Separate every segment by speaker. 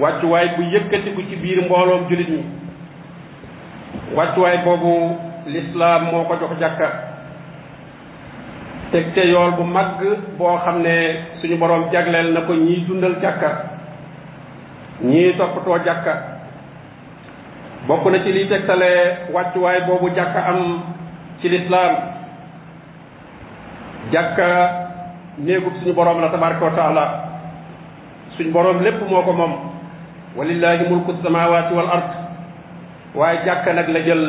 Speaker 1: wàccuwaay bu yëkkatiku ci biir mbooloom jullit ñi wàccuwaay boobu lislaam moo ko jox jàkka teg te yool bu mag boo xam ne suñu boroom jagleel na ko ñiy dundal jàkka ñiy toppatoo jàkka bokk na ci liy tegtale wàccuwaay boobu jàkka am ci lislaam jàkka néegub suñu boroom la tabaraka wa taala suñ boroom lépp moo ko moom walillahi mulku samawati wal ard waaye jàkka nag la jël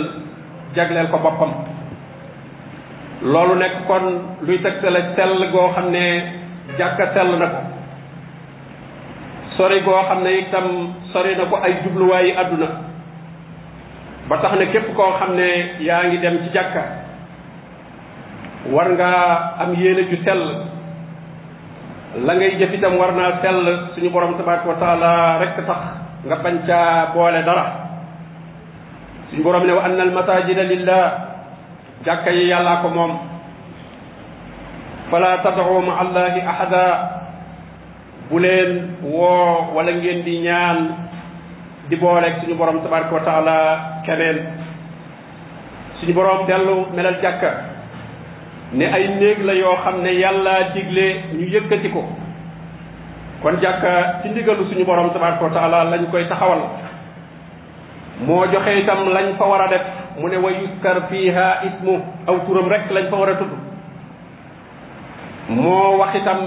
Speaker 1: jagleel ko boppam loolu nekk kon luy tegtale sell goo xam ne jàkka sell na ko sori goo xam ne itam sori na ko ay jubluwaayi àdduna ba tax ne képp koo xam ne yaa ngi dem ci jàkka war ngaa am yéene ju sell la ngay jëf itam war naa sell suñu borom tabaraka wa taala rek tax nga bañ caa boole dara suñu borom ne wa anna al masajida lillah jàkka yi yàllaa ko moom fala tad'u ma allahi ahada bu leen woo wala ngeen di ñaan di booleeg suñu borom tabaraka wa taala keneen suñu boroom dellu melal jàkka ne ay néeg la yoo xam ne yàlla digle ñu yëkkati ko kon jàkka ci ndigalu suñu boroom tabaraka wa taala lañ koy taxawal moo joxe itam lañ fa war a def mu ne wa yuskar fiha ismu aw turam rek lañ fa war a tudd moo wax itam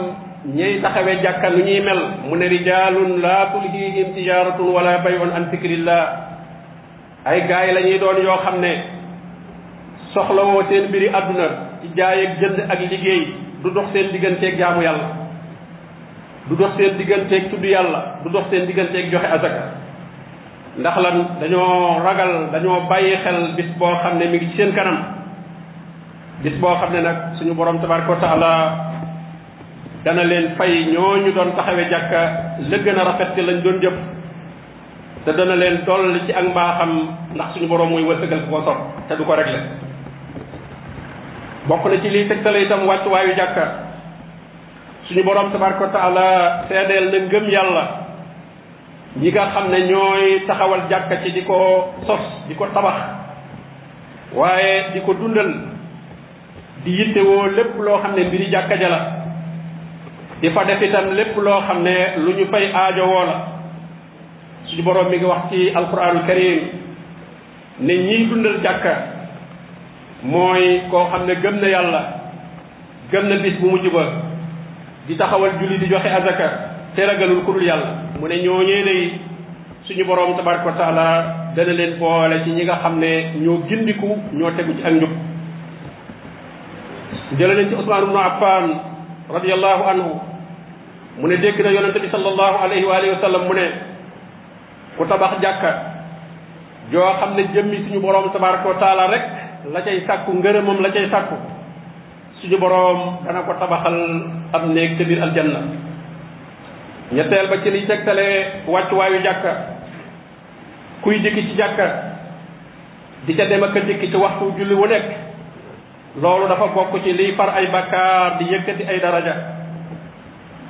Speaker 1: ñey taxawee jàkka nu ñuy mel mu ne rijalun la tulhihim tijaratun wala bayun an zikrillah ay gaay la ñuy doon yoo xam ne soxlawoo seen mbiri àdduna ci jaay ak jënd ak liggéey du dox seen digganteeg jaamu yàlla du dox seen digganteeg tudd yàlla du dox seen digganteeg joxe asaka ndax lan dañoo ragal dañoo bàyyi xel bis boo xam ne mi ngi ci seen kanam bis boo xam ne nag suñu borom tabaraka wa taala dana leen fay ñooñu doon taxawe jàkka la gën a rafet ci lañ doon jëf te dana leen dolli ci ak mbaaxam ndax suñu borom mooy wërsëgal ku ko sopp te du ko réglé bokk na ci liy tegtale itam wàccuwaayu jàkka suñu borom tabaraka wa taala seedeel na ngëm yàlla ñi nga xam ne ñooy taxawal jàkka ci di ko sos di ko tabax waaye di ko dundal di yittewoo lépp loo xam ne mbiri jàkka ja la di fa def itam lépp loo xam ne lu ñu fay aajowoo la suñu boroom mi ngi wax ci alquranul karim ne ñiy dundal jàkka mooy koo xam ne gëm na yàlla gëm na bis bu mujj ba di taxawal julli di joxe azaka te ragalul ku dul yàlla mu ne ñooñee day suñu borom tabaraka wa taala dana leen boole ci ñi nga xam ne ñoo gindiku ñoo tegu ci ak njub jële nañ ci Usmaan ibnu Affaan radiallahu anhu mu ne dégg na yonente bi sallallahu alayhi wa alihi wa sallam mu ne ku tabax jàkka joo xam ne jëmmi suñu borom tabaraka wa taala rek la cay sàkku ngërëmam la cay sàkku suñu boroom dana ko tabaxal ab néeg ca biir aljanna ñetteel ba ci liy tegtale wàccuwaayu jàkka kuy dikk ci jàkka di ca dem ak a dikk ci waxtu julli wu nekk loolu dafa bokk ci liy far ay bakkaar di yëkkati ay daraja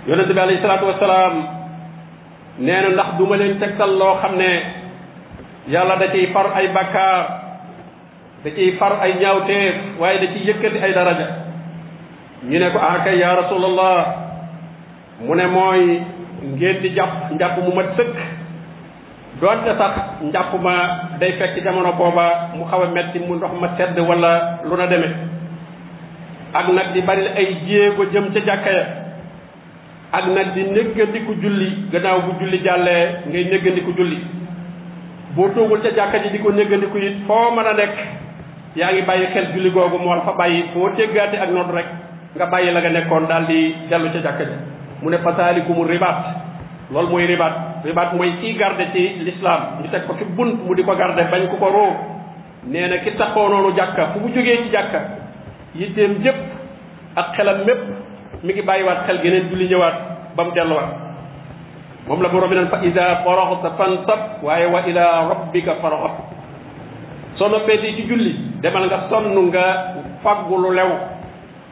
Speaker 1: yonente bi alayhi salaatu wasalaam nee na ndax duma leen tegtal loo xam ne yàlla da ciy far ay bakkaar da ciy far ay ñaawteef waaye da ciy yëkkati ay daraja ñu ne ko ah kay yaa rasulallah mu ne mooy ngeen di jàpp njàpp mu mat sëkk doonte sax njàpp ma day fekk jamono booba mu xaw a metti mu ndox ma sedd wala lu na demee ak nag di bari ay jéego jëm ca jàkka ya ak nag di néggandiku julli gannaaw bu julli jàllee ngay néggandiku julli boo toogul ca jàkka ji di ko néggandiku it foo mën a nekk yaa ngi bàyyi xel julli googu moo la fa bàyyi foo déggaate ak nodd rek nga bàyyi la nga nekkoon daal di dellu ca jàkka ji mu ne fasalikumu ribaat loolu mooy ribaat ribaat mooy kii garde ci l'islam ñu teg ko ci bunt mu di ko garde bañ ku ko roo nee na ki taxoo noonu jàkka fu mu jógee ci jàkka yitteem jëpp ak xelam mépp mi ngi bàyyiwaat xel geneen julli ñëwaat ba mu delluwaat moom la borom bi naan fa ida faraxta fansab waaye wa ila rabbika faraxat soo noppee ci julli demal nga sonn nga fàggu lu lew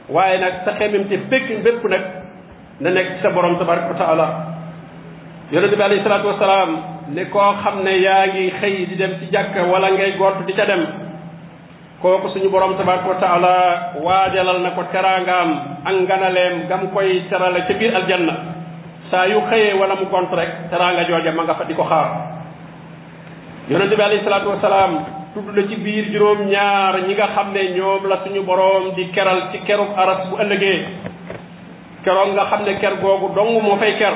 Speaker 1: waaye nag sa xemem ci fekk bépp nag na nekk ci sa borom tabaraka wa taala yonente bi alayhi salaatu wasalaam ne koo xam ne yaa ngi xëy di dem ci jàkka wala ngay gont di ca dem kooku suñu borom tabaraka wa taala waajalal na ko teraangaam ak nganaleem gam koy terale ca biir aljanna saa yu xëyee wala mu gont rek teraanga jooja ma nga fa di ko xaar yonente bi alayhi salaatu wasalaam tudd na ci biir juróom ñaar ñi nga xam ne ñoom la suñu boroom di keral ci keroog aras bu ëllëgee keroog nga xam ne ker googu dong moo fay ker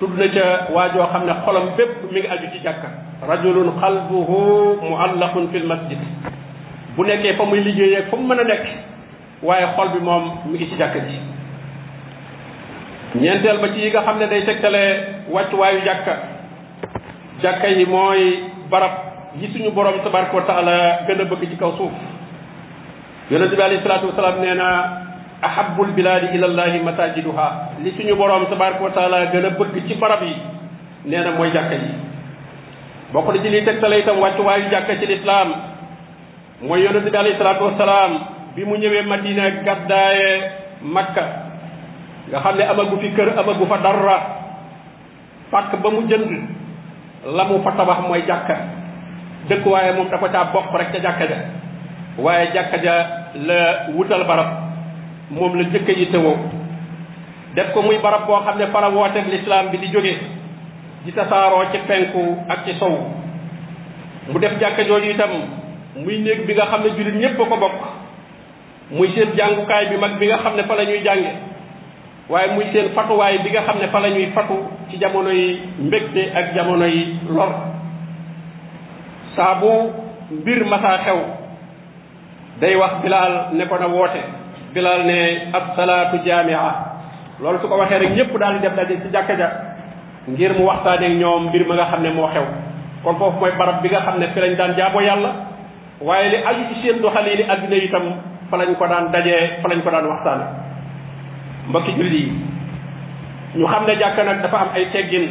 Speaker 1: tudd na ca waajoo xam ne xolam bépp mi ngi aju ci jàkka rajulun qalbuhu muallaqun fil masjid bu nekkee fa muy liggéeyee fa mu mën a nekk waaye xol bi moom mi ngi ci jàkka ji ñeenteel ba ci yi nga xam ne day tegtale wàccuwaayu jàkka jàkka yi mooy barab yi suñu borom tabaraka wa taala gën a bëgg ci kaw suuf yonente bi alayhi salaatu wasalaam nee na ahabul bilaadi ila llahi masajiduha li suñu borom tabaraka wa taala gën a bëgg ci barab yi nee na mooy jàkka yi bokk na ci liy tegtale itam wàccuwaayu jàkka ci lislaam mooy yonent bi alayhi salaatu wasalaam bi mu ñëwee Madina gàddaaye Makka nga xam ne amagu fi kër amagu fa dara pàkk ba mu jënd la mu fa tabax mooy jàkka dëkk waaye moom dafa caa bokk rek ca jàkka ja waaye jàkka ja la wutal barab moom la njëkk yi tewoo def ko muy barab boo xam ne fara wooteeg lislaam bi di jógee di tasaaroo ci penku ak ci sow mu def jàkka jooju itam muy néeg bi nga xam ne jullit ñépp a ko bokk muy seen jàngukaay bi mag bi nga xam ne fa la ñuy jànge waaye muy seen fatuwaay bi nga xam ne fa la ñuy fatu ci jamono yi mbégte ak jamono yi lor saa bu mbir masaa xew day wax bilaal ne ko na woote bilaal ne ab salaatu jaamia loolu su ko waxee rek ñëpp daal di def daje ci jàkka ja ngir mu waxtaanee ñoom mbir ma nga xam ne moo xew kon foofu mooy barab bi nga xam ne fi lañ daan jaaboo yàlla waaye li aju ci seen doxalin yi adduna itam fa lañ ko daan dajee fa lañ ko daan waxtaane mbokki jullit yi ñu xam ne jàkka nag dafa am ay teggin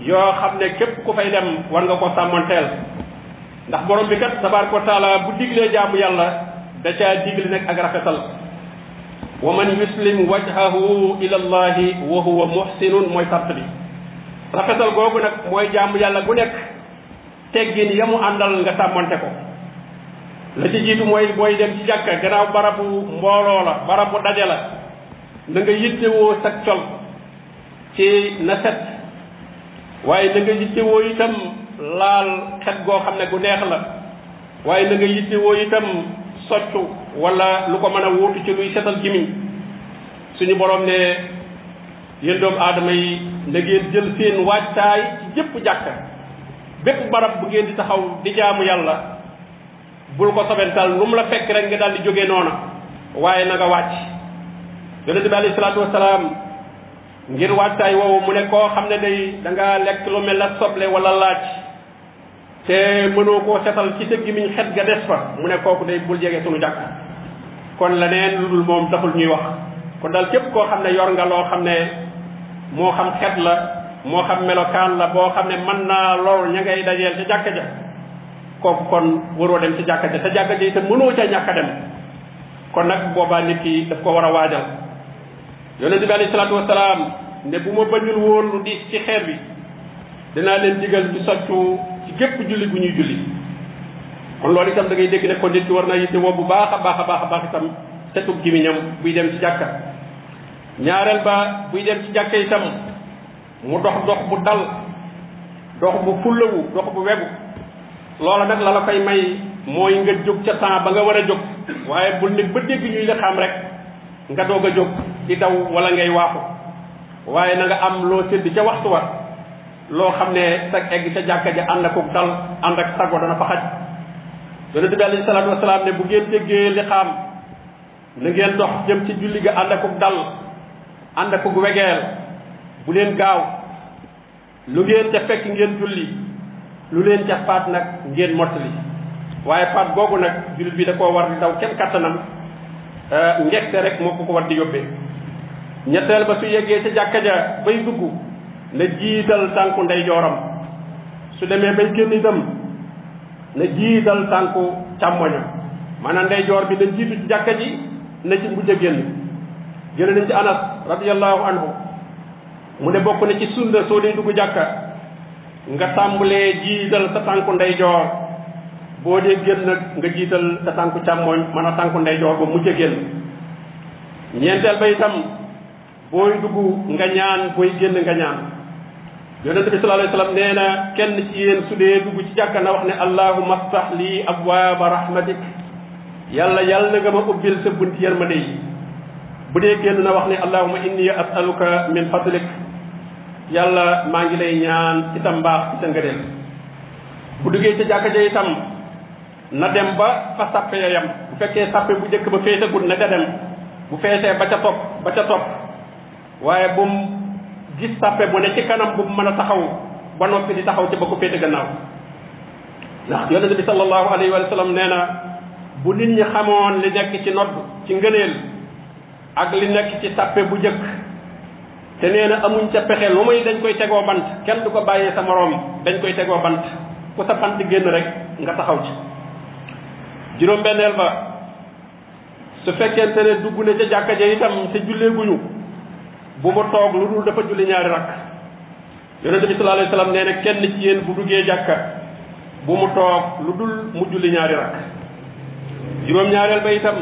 Speaker 1: yoo xam ne képp ku fay dem war nga ko sàmmanteel ndax borom bi kat tabaaraka wa taala bu diglee jaamu yàlla da caa digle nag ak rafetal wa man yuslim wajhahu ila allahi wa huwa muhsinun mooy sart bi rafetal googu nag mooy jaamu yàlla gu nekk teggin ya mu àndal nga sàmmante ko la ci jiitu mooy booy dem ci jàkka gannaaw barabu mbooloo la barabu daje la na nga yittewoo sa col ci na set waaye na nga yittewoo itam laal xet goo xam ne gu neex la waaye na nga yittewoo itam soccu wala lu ko mën a wuutu ci luy setal jimiñ suñu borom ne yéen doomu aadama yi na ngeen jël seen waajtaay ci jëpp jàkka bépp barab bu ngeen di taxaw di jaamu yàlla bul ko sobental lu mu la fekk rek nga daal di jógee noona waaye na nga wàcc yonente bi alayhi salaatu wasalaam ngir waajtaay woowu mu ne koo xam ne day da nga lekk lu mel na soble wala laaj te mënoo koo setal ci sa gimiñ xet ga des fa mu ne kooku day bul jege sunu jàkk kon la neen lu dul moom taxul ñuy wax kon daal képp koo xam ne yor nga loo xam ne moo xam xet la moo xam melokaan la boo xam ne mën naa lool ña ngay dajeel ca jàkka ja kooku kon waroo dem ci jàkka ja te jàkka ja itam mënoo ca ñàkk a dem kon nag boobaa nit ki daf ko war a waajal yonent bi alayhi salaatu wasalaam ne bu ma bañul woon lu diis ci xeer bi dinaa leen digal ñu soccu ci gépp julli bu ñuy julli kon loolu itam da ngay dégg ne kon nit ki war naa yitte woo bu baax a baax a baax a baax itam setub gimiñam buy dem ci jàkka ñaareel ba buy dem ci jàkka itam mu dox dox bu dal dox bu fullawu dox bu wegu loola nag la la koy may mooy nga jóg ca temps ba nga war a jóg waaye bul nit ba dégg ñuy la xam rek nga doog a jóg di daw wala ngay waaxu waaye na nga am loo sédd ca waxtu wa loo xam ne sa egg ca jàkka ja ànd ak dal ànd ak sago dana fa xaj yonente bi alayhi salaatu wasalaam ne bu ngeen déggee li xam na ngeen dox jëm ci julli ga ànd akuk dal ànd akuk wegeel bu leen gaaw lu ngeen ca fekk ngeen julli lu leen ca faat nag ngeen mottali waaye faat googu nag jullit bi da koo war di daw kenn kattanam euh, njekk rek moo ko ko war di yóbbee ñetteel ba su yeggee ca jàkka ja bay dugg na jiital tànku ndeyjooram su demee bay génn itam na jiital tànku càmmoñam maanaam ndeyjoor bi na jiitu ci jàkka ji na ci mujj a génn jële nañ ci anas radiallahu anhu mu ne bokk na ci sunna soo dee dugg jàkka nga tàmbalee jiital sa tànku ndeyjoor boo dee génn nag nga jiital sa tànku càmmoñ mën a tànku ndeyjoor ba mujj a génn ñeenteel ba itam booy dugg nga ñaan booy génn nga ñaan yonente bi sallallahu alayhi wasallam nee na kenn ci yéen su dee dugg ci jàkka na wax ne allahumma aftah li abwaaba rahmatik yàlla yàlla na nga ma ubbil sa bunt yërmande yi bu dee génn na wax ne allahumma inni as'aluka min fadlik yàlla maa ngi lay ñaan ci sa mbaax ci sa ngëneel bu duggee ca jàkka ja itam na dem ba fa sàppe ya yam bu fekkee sàppe bu njëkk ba feesagul na ca dem bu feesee ba ca topp ba ca topp waaye bu mu gis sàppe bu ne ci kanam bu mu mën a taxaw ba noppi di taxaw ci ba ko féete gannaaw ndax yonente bi sallallahu alayhi wa sallam nee na bu nit ñi xamoon li nekk ci nodd ci ngëneel ak li nekk ci sàppe bu jëkk te nee na amuñ ca pexe lu may dañ koy tegoo bant kenn du ko bàyyee sa moroom dañ koy tegoo bant ku sa bant génn rek nga taxaw ci juróom benneel ba su fekkente ne dugg na ca jàkka ja itam te jullee guñu bu mu toog lu dul dafa julli ñaari rakk yonente bi sallallahu alayhi wa sallam nee na kenn ci yéen bu duggee jàkka bu mu toog lu dul mu julli ñaari rakk juróom-ñaareel ba itam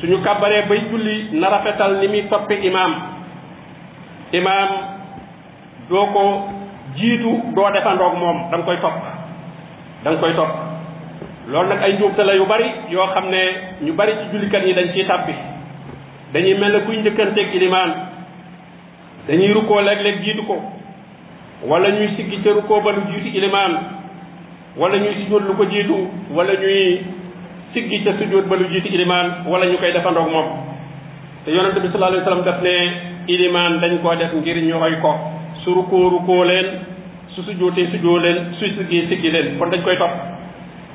Speaker 1: suñu kàbbaree bay julli na rafetal ni muy toppe imaam imaam doo ko jiitu doo defandoog moom da koy topp da koy topp loolu nag ay njuumte la yu bari yoo xam ne ñu bari ci jullikat yi dañ ciy tàbbi dañuy mel ne kuy njëkkanteeg ilimaan dañuy rukkoo léeg-léeg jiitu ko wala ñuy siggi ca rukkoo ba lu jiitu ilimaan wala ñuy sujjóot lu ko jiitu wala ñuy siggi ca sujjóot ba lu jiitu ilimaan wala ñu koy defandoog moom te yonente bi sallallahu alayhi wa sallam daf ne ilimaan dañ koo def ngir ñu roy ko su rukkoo rukkoo leen su sujjóotee sujjóo leen su siggee siggi leen kon dañ koy topp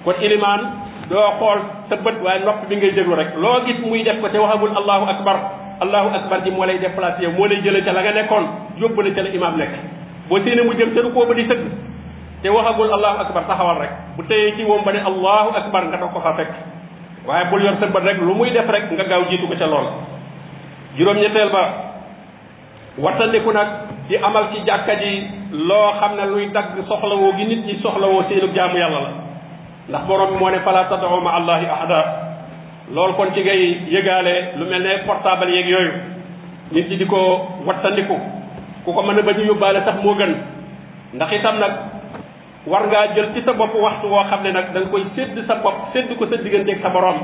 Speaker 1: kon ilimaan doo xool sa bët waaye nopp bi ngay déglu rek loo gis muy def ko te waxagul allahu akbar allahu akbar ji moo lay déplacé yow moo lay jëlee ca la nga nekkoon yóbbu la ca la imaam nekk boo séene mu jëm ca du koo ba di sëgg te waxagul allahu akbar taxawal rek bu teyee ci woom ba ne allahu akbar nga doog ko fa fekk waaye bul yor sa bët rek lu muy def rek nga gaaw jiitu ko ca loola juróom-ñetteel ba wattandiku nag di amal ci jàkka ji loo xam ne luy dagg soxlawoo gi nit ñi soxlawoo seenu jaamu yàlla la ndax borom bi moo ne fala tad'u ma allahi ahada loolu kon ci ngay yëgaale lu mel ne portable yeeg yooyu nit ñi di ko wattandiku ku ko mën a ba ñu yóbbaale sax moo gën ndax itam nag war ngaa jël ci sa bopp waxtu woo xam ne nag da nga koy sédd sa bopp sédd ko sa digganteeg sa borom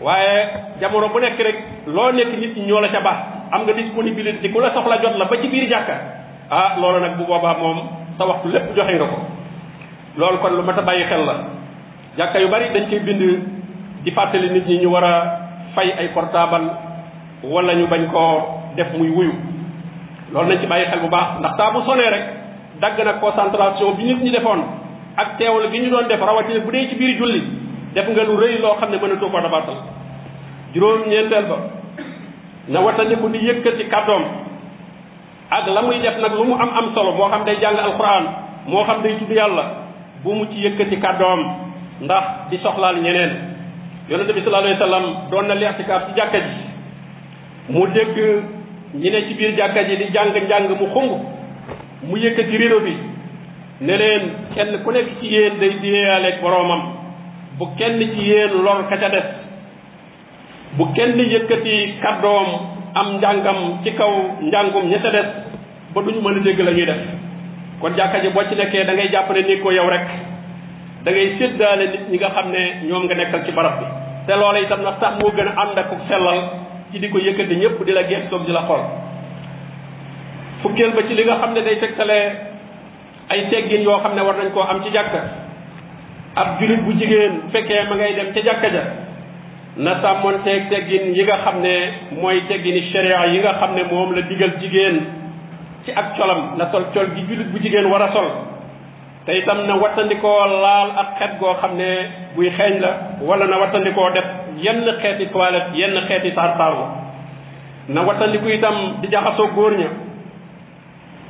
Speaker 1: waaye jamono bu nekk rek loo nekk nit ñi ñoo la ca baax am nga disponibilité ku la soxla jot la ba ci biir jàkka ah loolu nag bu boobaa moom sa waxtu lépp joxe nga ko loolu kon lu mat a bàyyi xel la jàkka yu bari dañ koy bind di fàttali nit ñi ñu war a fay ay portable wala ñu bañ koo def muy wuyu loolu nañ ci bàyyi xel bu baax ndax saa bu sonee rek dagg na concentration bi nit ñi defoon ak teewal gi ñu doon def rawatina bu dee ci biir julli def nga lu rëy loo xam ne mënatoo ko dabaatal juróom ñeenteel ba na wattandiku di yëkkati kàddoom ak la muy def nag lu mu am am solo moo xam day jàng alquran moo xam day tudd yàlla bu mu ci yëkkati kàddoom ndax di soxlaal ñeneen yonente bi sallallahu alayhi wa sallam doon na leextikaaf ci jàkka ji mu dégg ñi ne ci biir jàkka ji di jàng njàng mu xumb mu yëkkati rido bi ne leen kenn ku nekk ci yéen day diyeyaaleeg boroomam bu kenn ci yéen lor ka ca des bu kenn yëkkati kàddoom am njàngam ci kaw njàngum ña ca des ba duñu mën a dégg la ñuy def kon jàkka ji boo ci nekkee da ngay jàpp ne ni ko yow rek da ngay séddaale nit ñi nga xam ne ñoom nga nekkal ci barab bi te loola itam na sax moo gën a ànd ak sellal ci di ko yëkkati ñëpp di la gees toog di la xool fukkeel ba ci li nga xam ne day tegtale ay teggin yoo xam ne war nañ koo am ci jàkka ab julit bu jigéen fekkee ma ngay dem ca jàkka ja na sàmmoon teeg teggin yi nga xam ne mooy teggini sharia yi nga xam ne moom la digal jigéen ci ak colam na sol col gi julit bu jigéen war a sol te itam na wattandikoo laal ak xet goo xam ne buy xeeñ la wala na wattandikoo def yenn xeeti toilette yenn xeeti saar saaru na wattandiku itam di jaxasoo góor ña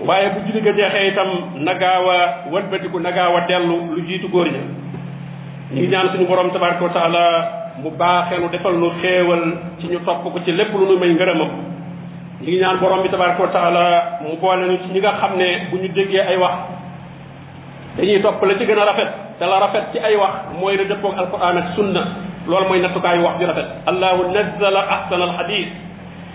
Speaker 1: waaye bu julli ga jeexee itam na gaaw a walbatiku na gaaw a dellu lu jiitu góor ña ñu ngi ñaan suñu borom tabaraka wa taala mu baaxee nu defal nu xéewal ci ñu topp ko ci lépp lu nu may ngërëmam ñu ngi ñaan borom bi tabaraka wa taala mu boole nu ci ñi nga xam ne bu ñu déggee ay wax dañuy topp la ci gën a rafet te la rafet ci ay wax mooy la dëppoog alquran ak sunna loolu mooy nattukaayu wax ju rafet allahu nazzala ahsana alhadis